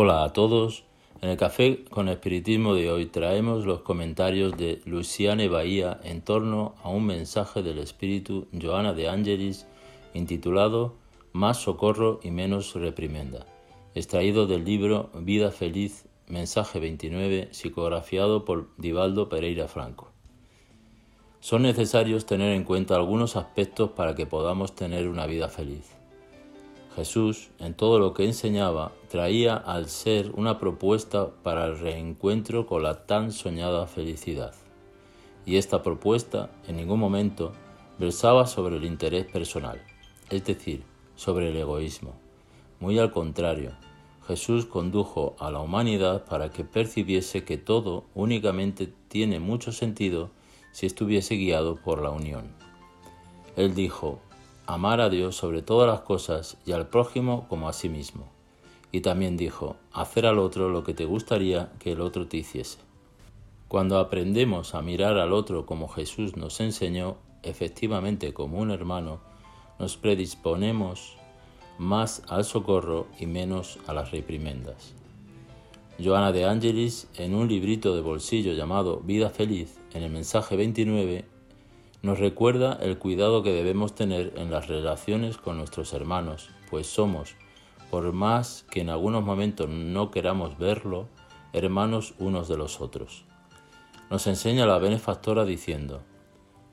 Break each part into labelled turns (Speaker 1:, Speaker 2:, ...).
Speaker 1: Hola a todos. En el Café con Espiritismo de hoy traemos los comentarios de Luciane Bahía en torno a un mensaje del espíritu Joana de Angelis intitulado Más socorro y menos reprimenda, extraído del libro Vida Feliz, mensaje 29, psicografiado por Divaldo Pereira Franco. Son necesarios tener en cuenta algunos aspectos para que podamos tener una vida feliz. Jesús, en todo lo que enseñaba, traía al ser una propuesta para el reencuentro con la tan soñada felicidad. Y esta propuesta en ningún momento versaba sobre el interés personal, es decir, sobre el egoísmo. Muy al contrario, Jesús condujo a la humanidad para que percibiese que todo únicamente tiene mucho sentido si estuviese guiado por la unión. Él dijo, amar a Dios sobre todas las cosas y al prójimo como a sí mismo. Y también dijo, hacer al otro lo que te gustaría que el otro te hiciese. Cuando aprendemos a mirar al otro como Jesús nos enseñó, efectivamente como un hermano, nos predisponemos más al socorro y menos a las reprimendas. Joana de Angelis, en un librito de bolsillo llamado Vida Feliz, en el mensaje 29, nos recuerda el cuidado que debemos tener en las relaciones con nuestros hermanos, pues somos, por más que en algunos momentos no queramos verlo, hermanos unos de los otros. Nos enseña la benefactora diciendo,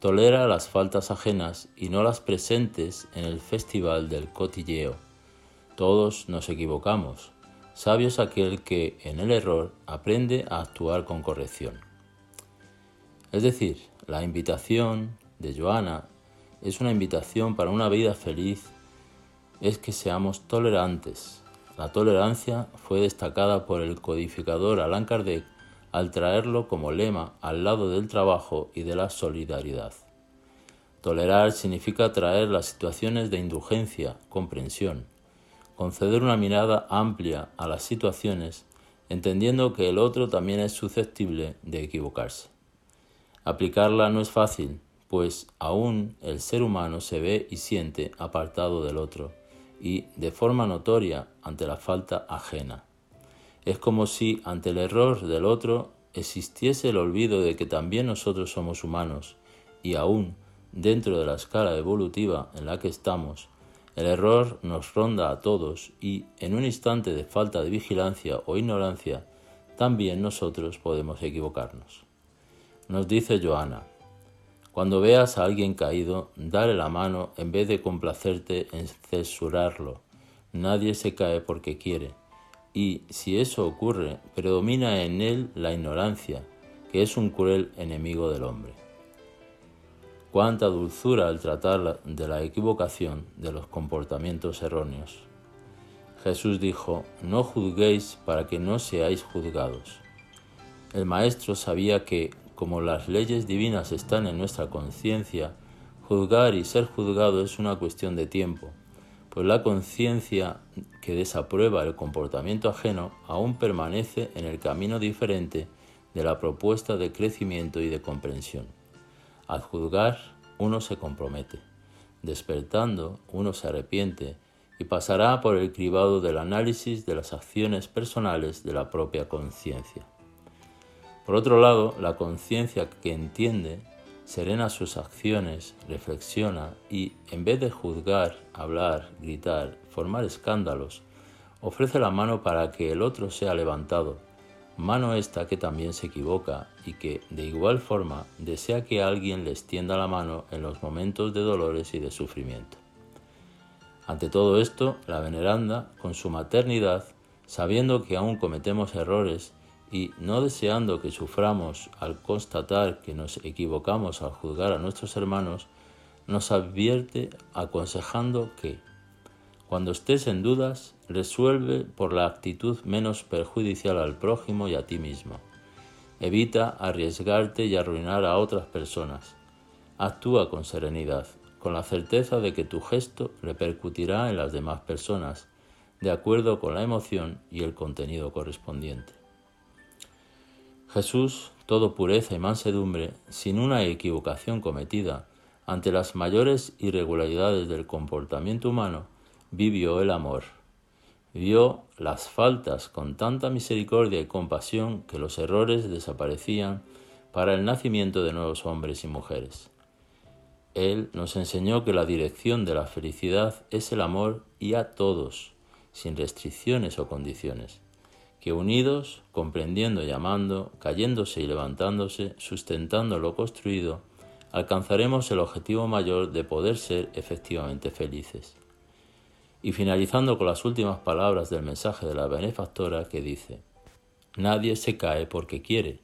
Speaker 1: tolera las faltas ajenas y no las presentes en el festival del cotilleo. Todos nos equivocamos, sabios aquel que en el error aprende a actuar con corrección. Es decir, la invitación de Joana es una invitación para una vida feliz, es que seamos tolerantes. La tolerancia fue destacada por el codificador Allan Kardec al traerlo como lema al lado del trabajo y de la solidaridad. Tolerar significa traer las situaciones de indulgencia, comprensión, conceder una mirada amplia a las situaciones, entendiendo que el otro también es susceptible de equivocarse. Aplicarla no es fácil, pues aún el ser humano se ve y siente apartado del otro y de forma notoria ante la falta ajena. Es como si ante el error del otro existiese el olvido de que también nosotros somos humanos y aún dentro de la escala evolutiva en la que estamos, el error nos ronda a todos y en un instante de falta de vigilancia o ignorancia, también nosotros podemos equivocarnos. Nos dice Joana, cuando veas a alguien caído, dale la mano en vez de complacerte en censurarlo. Nadie se cae porque quiere. Y si eso ocurre, predomina en él la ignorancia, que es un cruel enemigo del hombre. Cuánta dulzura al tratar de la equivocación de los comportamientos erróneos. Jesús dijo, no juzguéis para que no seáis juzgados. El maestro sabía que como las leyes divinas están en nuestra conciencia, juzgar y ser juzgado es una cuestión de tiempo, pues la conciencia que desaprueba el comportamiento ajeno aún permanece en el camino diferente de la propuesta de crecimiento y de comprensión. Al juzgar, uno se compromete. Despertando, uno se arrepiente y pasará por el cribado del análisis de las acciones personales de la propia conciencia. Por otro lado, la conciencia que entiende serena sus acciones, reflexiona y, en vez de juzgar, hablar, gritar, formar escándalos, ofrece la mano para que el otro sea levantado, mano esta que también se equivoca y que, de igual forma, desea que alguien le extienda la mano en los momentos de dolores y de sufrimiento. Ante todo esto, la veneranda, con su maternidad, sabiendo que aún cometemos errores y no deseando que suframos al constatar que nos equivocamos al juzgar a nuestros hermanos, nos advierte aconsejando que, cuando estés en dudas, resuelve por la actitud menos perjudicial al prójimo y a ti mismo. Evita arriesgarte y arruinar a otras personas. Actúa con serenidad, con la certeza de que tu gesto repercutirá en las demás personas, de acuerdo con la emoción y el contenido correspondiente. Jesús, todo pureza y mansedumbre, sin una equivocación cometida, ante las mayores irregularidades del comportamiento humano, vivió el amor. vio las faltas con tanta misericordia y compasión que los errores desaparecían para el nacimiento de nuevos hombres y mujeres. Él nos enseñó que la dirección de la felicidad es el amor y a todos, sin restricciones o condiciones, que unidos, comprendiendo y amando, cayéndose y levantándose, sustentando lo construido, alcanzaremos el objetivo mayor de poder ser efectivamente felices. Y finalizando con las últimas palabras del mensaje de la benefactora que dice, Nadie se cae porque quiere,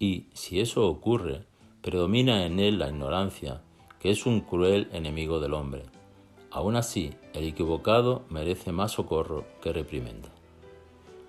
Speaker 1: y si eso ocurre, predomina en él la ignorancia, que es un cruel enemigo del hombre. Aún así, el equivocado merece más socorro que reprimenda.